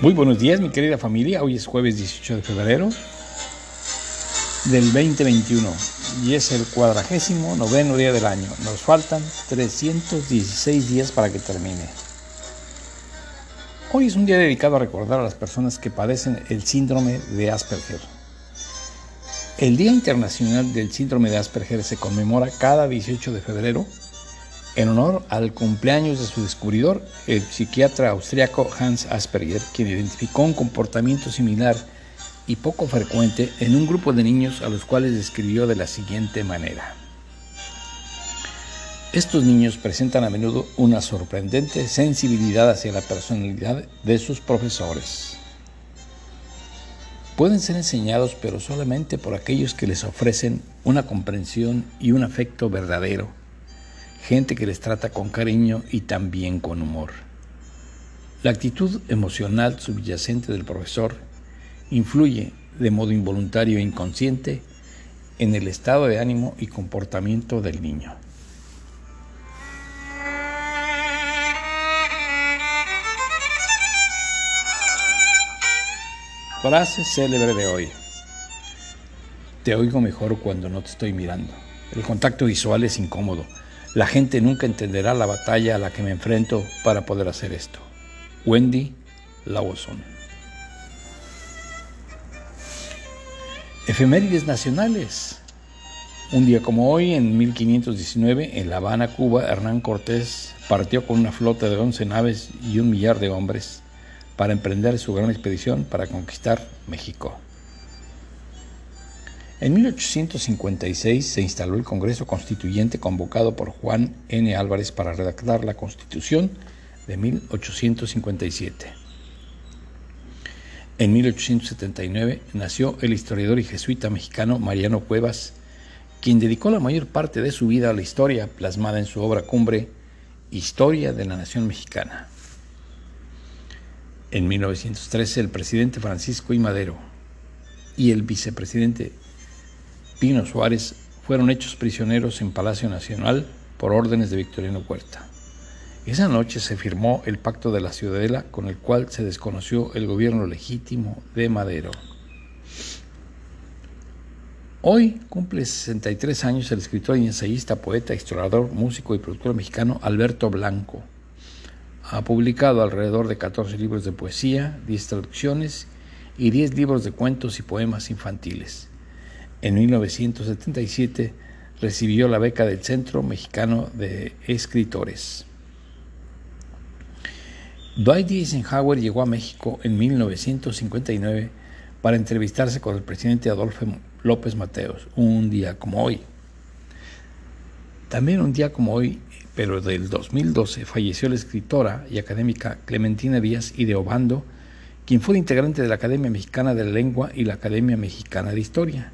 Muy buenos días, mi querida familia. Hoy es jueves 18 de febrero del 2021 y es el cuadragésimo noveno día del año. Nos faltan 316 días para que termine. Hoy es un día dedicado a recordar a las personas que padecen el síndrome de Asperger. El Día Internacional del Síndrome de Asperger se conmemora cada 18 de febrero en honor al cumpleaños de su descubridor, el psiquiatra austriaco Hans Asperger, quien identificó un comportamiento similar y poco frecuente en un grupo de niños a los cuales describió de la siguiente manera. Estos niños presentan a menudo una sorprendente sensibilidad hacia la personalidad de sus profesores. Pueden ser enseñados pero solamente por aquellos que les ofrecen una comprensión y un afecto verdadero gente que les trata con cariño y también con humor. La actitud emocional subyacente del profesor influye de modo involuntario e inconsciente en el estado de ánimo y comportamiento del niño. Frase célebre de hoy. Te oigo mejor cuando no te estoy mirando. El contacto visual es incómodo la gente nunca entenderá la batalla a la que me enfrento para poder hacer esto. Wendy Lawson. Efemérides nacionales. Un día como hoy, en 1519, en La Habana, Cuba, Hernán Cortés partió con una flota de 11 naves y un millar de hombres para emprender su gran expedición para conquistar México. En 1856 se instaló el Congreso Constituyente convocado por Juan N. Álvarez para redactar la Constitución de 1857. En 1879 nació el historiador y jesuita mexicano Mariano Cuevas, quien dedicó la mayor parte de su vida a la historia plasmada en su obra cumbre Historia de la Nación Mexicana. En 1913 el presidente Francisco I. Madero y el vicepresidente Pino Suárez fueron hechos prisioneros en Palacio Nacional por órdenes de Victoriano Huerta. Esa noche se firmó el Pacto de la Ciudadela con el cual se desconoció el gobierno legítimo de Madero. Hoy cumple 63 años el escritor y ensayista, poeta, historiador, músico y productor mexicano Alberto Blanco. Ha publicado alrededor de 14 libros de poesía, 10 traducciones y 10 libros de cuentos y poemas infantiles. En 1977 recibió la beca del Centro Mexicano de Escritores. Dwight Eisenhower llegó a México en 1959 para entrevistarse con el presidente Adolfo López Mateos, un día como hoy. También un día como hoy, pero del 2012, falleció la escritora y académica Clementina Díaz y de Obando, quien fue integrante de la Academia Mexicana de la Lengua y la Academia Mexicana de Historia.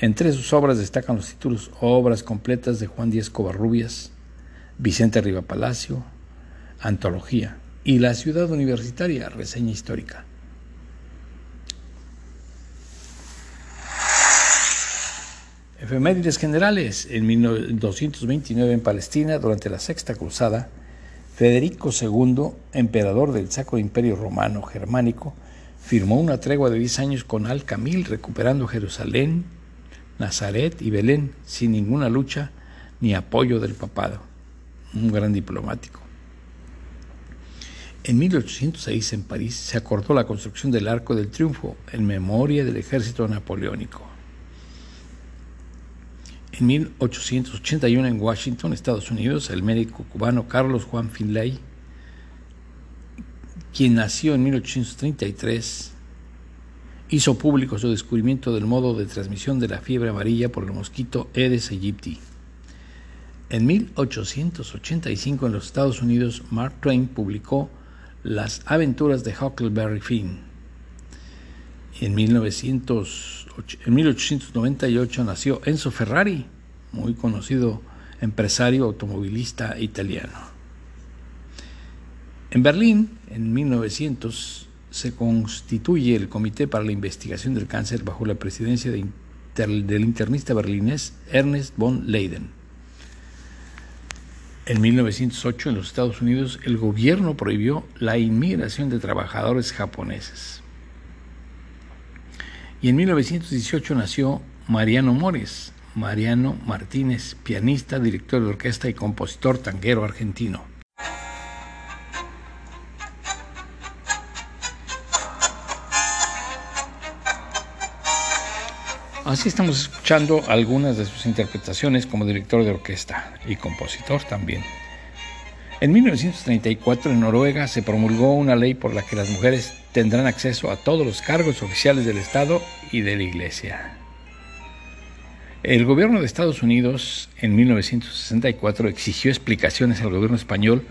Entre sus obras destacan los títulos Obras completas de Juan Díaz Covarrubias, Vicente Riva Palacio, Antología y La ciudad universitaria, reseña histórica. Efemérides generales. En 1229 en Palestina, durante la Sexta Cruzada, Federico II, emperador del Sacro Imperio Romano Germánico, firmó una tregua de 10 años con Al-Kamil, recuperando Jerusalén, Nazaret y Belén sin ninguna lucha ni apoyo del papado. Un gran diplomático. En 1806 en París se acordó la construcción del Arco del Triunfo en memoria del ejército napoleónico. En 1881 en Washington, Estados Unidos, el médico cubano Carlos Juan Finlay, quien nació en 1833, hizo público su descubrimiento del modo de transmisión de la fiebre amarilla por el mosquito Aedes aegypti. En 1885 en los Estados Unidos, Mark Twain publicó Las aventuras de Huckleberry Finn. En, 1898 nació Enzo Ferrari, muy conocido empresario automovilista italiano. En Berlín, en 1900, se constituye el Comité para la Investigación del Cáncer bajo la presidencia del internista berlinés Ernest von Leyden. En 1908 en los Estados Unidos el gobierno prohibió la inmigración de trabajadores japoneses. Y en 1918 nació Mariano Mores, Mariano Martínez, pianista, director de orquesta y compositor tanguero argentino. Así estamos escuchando algunas de sus interpretaciones como director de orquesta y compositor también. En 1934 en Noruega se promulgó una ley por la que las mujeres tendrán acceso a todos los cargos oficiales del Estado y de la Iglesia. El gobierno de Estados Unidos en 1964 exigió explicaciones al gobierno español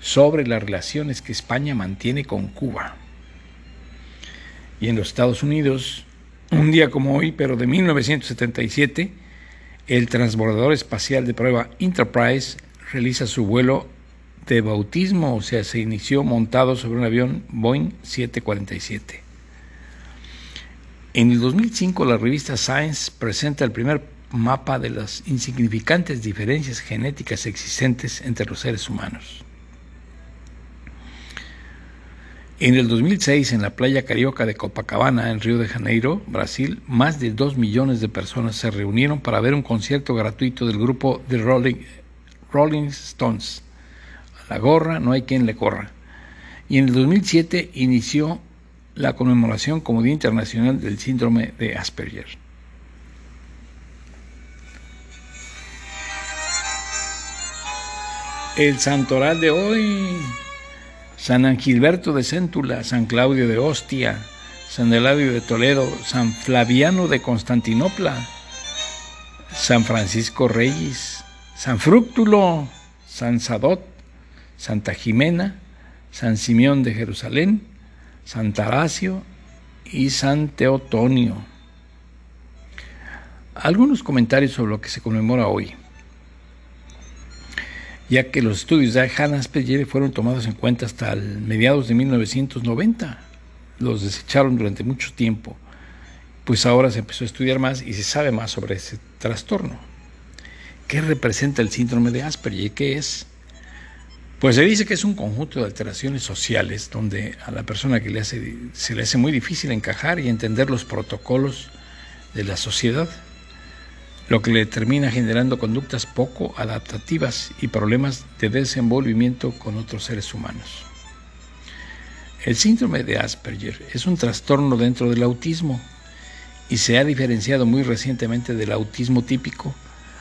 sobre las relaciones que España mantiene con Cuba. Y en los Estados Unidos un día como hoy, pero de 1977, el transbordador espacial de prueba Enterprise realiza su vuelo de bautismo, o sea, se inició montado sobre un avión Boeing 747. En el 2005 la revista Science presenta el primer mapa de las insignificantes diferencias genéticas existentes entre los seres humanos. En el 2006, en la playa carioca de Copacabana, en Río de Janeiro, Brasil, más de dos millones de personas se reunieron para ver un concierto gratuito del grupo The Rolling, Rolling Stones. A la gorra no hay quien le corra. Y en el 2007 inició la conmemoración como Día Internacional del Síndrome de Asperger. El santoral de hoy San Angilberto de Céntula, San Claudio de Ostia, San Eladio de Toledo, San Flaviano de Constantinopla, San Francisco Reyes, San Frúctulo, San Sadot, Santa Jimena, San Simeón de Jerusalén, San Taracio y San Teotonio. Algunos comentarios sobre lo que se conmemora hoy ya que los estudios de Hannah Asperger fueron tomados en cuenta hasta mediados de 1990. Los desecharon durante mucho tiempo, pues ahora se empezó a estudiar más y se sabe más sobre ese trastorno. ¿Qué representa el síndrome de Asperger? ¿Qué es? Pues se dice que es un conjunto de alteraciones sociales donde a la persona que le hace, se le hace muy difícil encajar y entender los protocolos de la sociedad lo que le termina generando conductas poco adaptativas y problemas de desenvolvimiento con otros seres humanos. El síndrome de Asperger es un trastorno dentro del autismo y se ha diferenciado muy recientemente del autismo típico,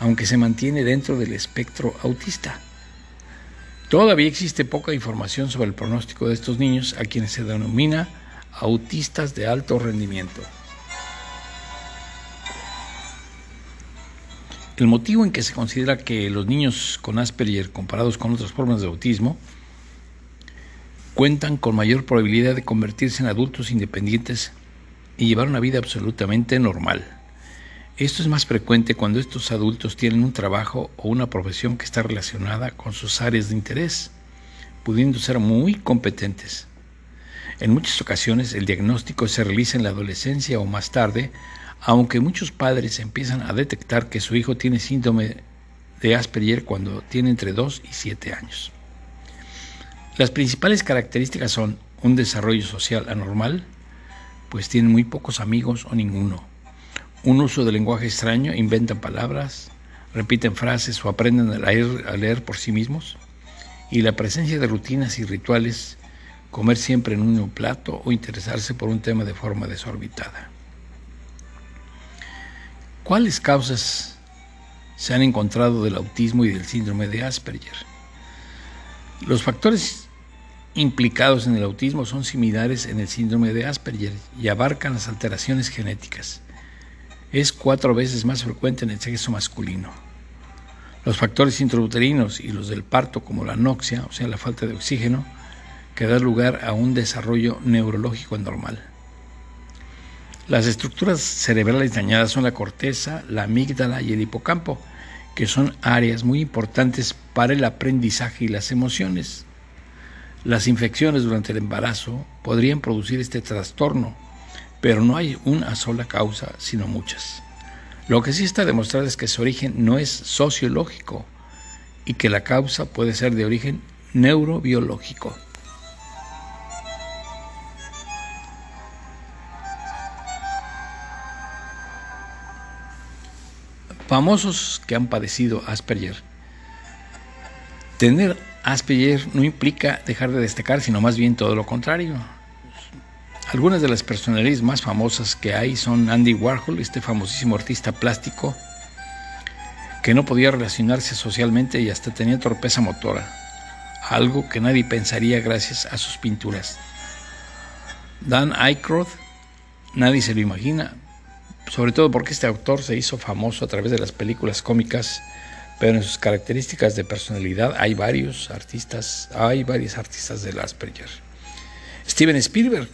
aunque se mantiene dentro del espectro autista. Todavía existe poca información sobre el pronóstico de estos niños a quienes se denomina autistas de alto rendimiento. El motivo en que se considera que los niños con Asperger comparados con otras formas de autismo cuentan con mayor probabilidad de convertirse en adultos independientes y llevar una vida absolutamente normal. Esto es más frecuente cuando estos adultos tienen un trabajo o una profesión que está relacionada con sus áreas de interés, pudiendo ser muy competentes. En muchas ocasiones el diagnóstico se realiza en la adolescencia o más tarde aunque muchos padres empiezan a detectar que su hijo tiene síndrome de Asperger cuando tiene entre 2 y 7 años. Las principales características son un desarrollo social anormal, pues tienen muy pocos amigos o ninguno, un uso de lenguaje extraño, inventan palabras, repiten frases o aprenden a leer, a leer por sí mismos, y la presencia de rutinas y rituales, comer siempre en un plato o interesarse por un tema de forma desorbitada. ¿Cuáles causas se han encontrado del autismo y del síndrome de Asperger? Los factores implicados en el autismo son similares en el síndrome de Asperger y abarcan las alteraciones genéticas. Es cuatro veces más frecuente en el sexo masculino. Los factores intrauterinos y los del parto, como la anoxia, o sea, la falta de oxígeno, que da lugar a un desarrollo neurológico anormal. Las estructuras cerebrales dañadas son la corteza, la amígdala y el hipocampo, que son áreas muy importantes para el aprendizaje y las emociones. Las infecciones durante el embarazo podrían producir este trastorno, pero no hay una sola causa, sino muchas. Lo que sí está demostrado es que su origen no es sociológico y que la causa puede ser de origen neurobiológico. Famosos que han padecido Asperger. Tener Asperger no implica dejar de destacar, sino más bien todo lo contrario. Algunas de las personalidades más famosas que hay son Andy Warhol, este famosísimo artista plástico que no podía relacionarse socialmente y hasta tenía torpeza motora, algo que nadie pensaría gracias a sus pinturas. Dan Aykroyd, nadie se lo imagina, sobre todo porque este autor se hizo famoso a través de las películas cómicas, pero en sus características de personalidad hay varios artistas, hay varios artistas del Asperger. Steven Spielberg.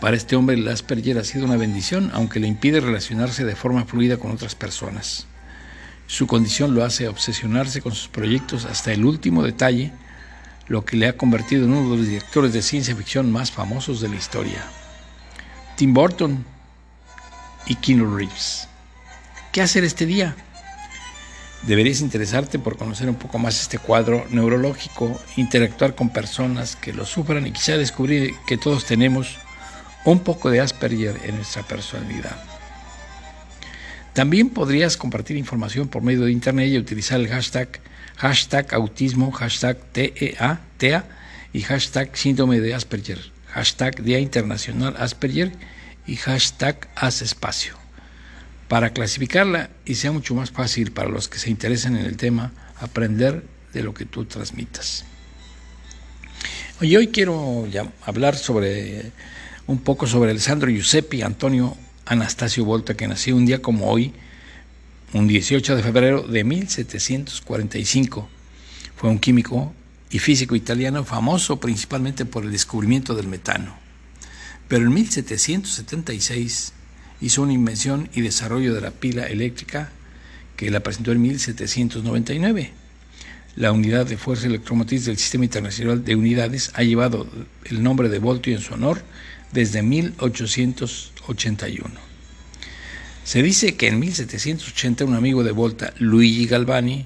Para este hombre el Asperger ha sido una bendición, aunque le impide relacionarse de forma fluida con otras personas. Su condición lo hace obsesionarse con sus proyectos hasta el último detalle, lo que le ha convertido en uno de los directores de ciencia ficción más famosos de la historia. Tim Burton y Keanu Reeves. ¿Qué hacer este día? Deberías interesarte por conocer un poco más este cuadro neurológico, interactuar con personas que lo sufran y quizá descubrir que todos tenemos un poco de Asperger en nuestra personalidad. También podrías compartir información por medio de internet y utilizar el hashtag, hashtag autismo, hashtag TEA, TEA y hashtag síndrome de Asperger, hashtag Día Internacional Asperger y hashtag haz espacio para clasificarla y sea mucho más fácil para los que se interesen en el tema aprender de lo que tú transmitas. Y hoy quiero hablar sobre un poco sobre Alessandro Giuseppe Antonio Anastasio Volta, que nació un día como hoy, un 18 de febrero de 1745. Fue un químico y físico italiano famoso principalmente por el descubrimiento del metano. Pero en 1776 hizo una invención y desarrollo de la pila eléctrica que la presentó en 1799. La unidad de fuerza electromotriz del Sistema Internacional de Unidades ha llevado el nombre de Voltio en su honor desde 1881. Se dice que en 1780 un amigo de Volta, Luigi Galvani,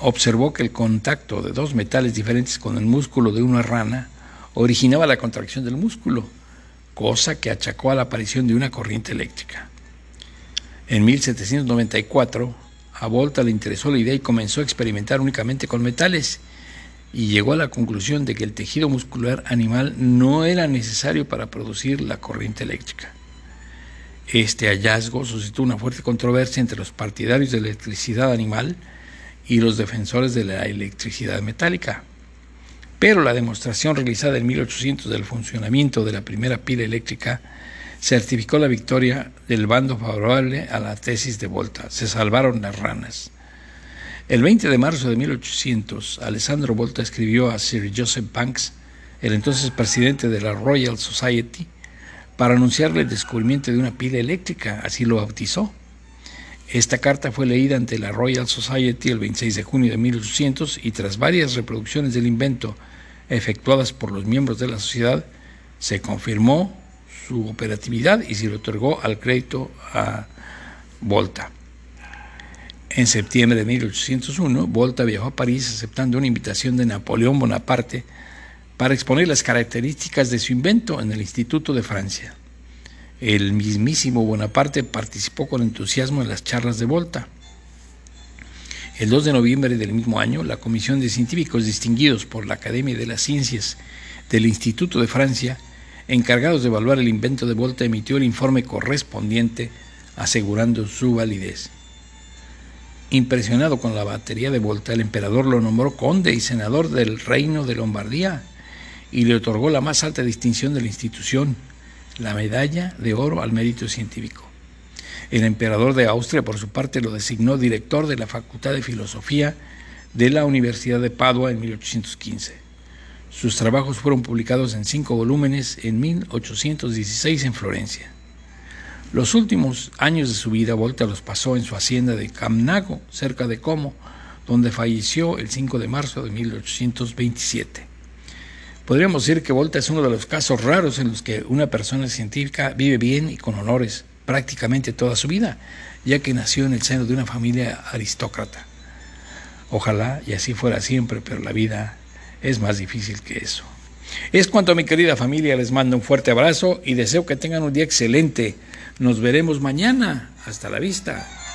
observó que el contacto de dos metales diferentes con el músculo de una rana originaba la contracción del músculo, cosa que achacó a la aparición de una corriente eléctrica. En 1794, a Volta le interesó la idea y comenzó a experimentar únicamente con metales y llegó a la conclusión de que el tejido muscular animal no era necesario para producir la corriente eléctrica. Este hallazgo suscitó una fuerte controversia entre los partidarios de la electricidad animal y los defensores de la electricidad metálica pero la demostración realizada en 1800 del funcionamiento de la primera pila eléctrica certificó la victoria del bando favorable a la tesis de Volta. Se salvaron las ranas. El 20 de marzo de 1800, Alessandro Volta escribió a Sir Joseph Banks, el entonces presidente de la Royal Society, para anunciarle el descubrimiento de una pila eléctrica, así lo bautizó. Esta carta fue leída ante la Royal Society el 26 de junio de 1800 y tras varias reproducciones del invento efectuadas por los miembros de la sociedad, se confirmó su operatividad y se le otorgó al crédito a Volta. En septiembre de 1801, Volta viajó a París aceptando una invitación de Napoleón Bonaparte para exponer las características de su invento en el Instituto de Francia. El mismísimo Bonaparte participó con entusiasmo en las charlas de Volta. El 2 de noviembre del mismo año, la Comisión de Científicos distinguidos por la Academia de las Ciencias del Instituto de Francia, encargados de evaluar el invento de Volta, emitió el informe correspondiente asegurando su validez. Impresionado con la batería de Volta, el emperador lo nombró conde y senador del reino de Lombardía y le otorgó la más alta distinción de la institución, la medalla de oro al mérito científico. El emperador de Austria, por su parte, lo designó director de la Facultad de Filosofía de la Universidad de Padua en 1815. Sus trabajos fueron publicados en cinco volúmenes en 1816 en Florencia. Los últimos años de su vida Volta los pasó en su hacienda de Camnago, cerca de Como, donde falleció el 5 de marzo de 1827. Podríamos decir que Volta es uno de los casos raros en los que una persona científica vive bien y con honores prácticamente toda su vida, ya que nació en el seno de una familia aristócrata. Ojalá y así fuera siempre, pero la vida es más difícil que eso. Es cuanto a mi querida familia, les mando un fuerte abrazo y deseo que tengan un día excelente. Nos veremos mañana. Hasta la vista.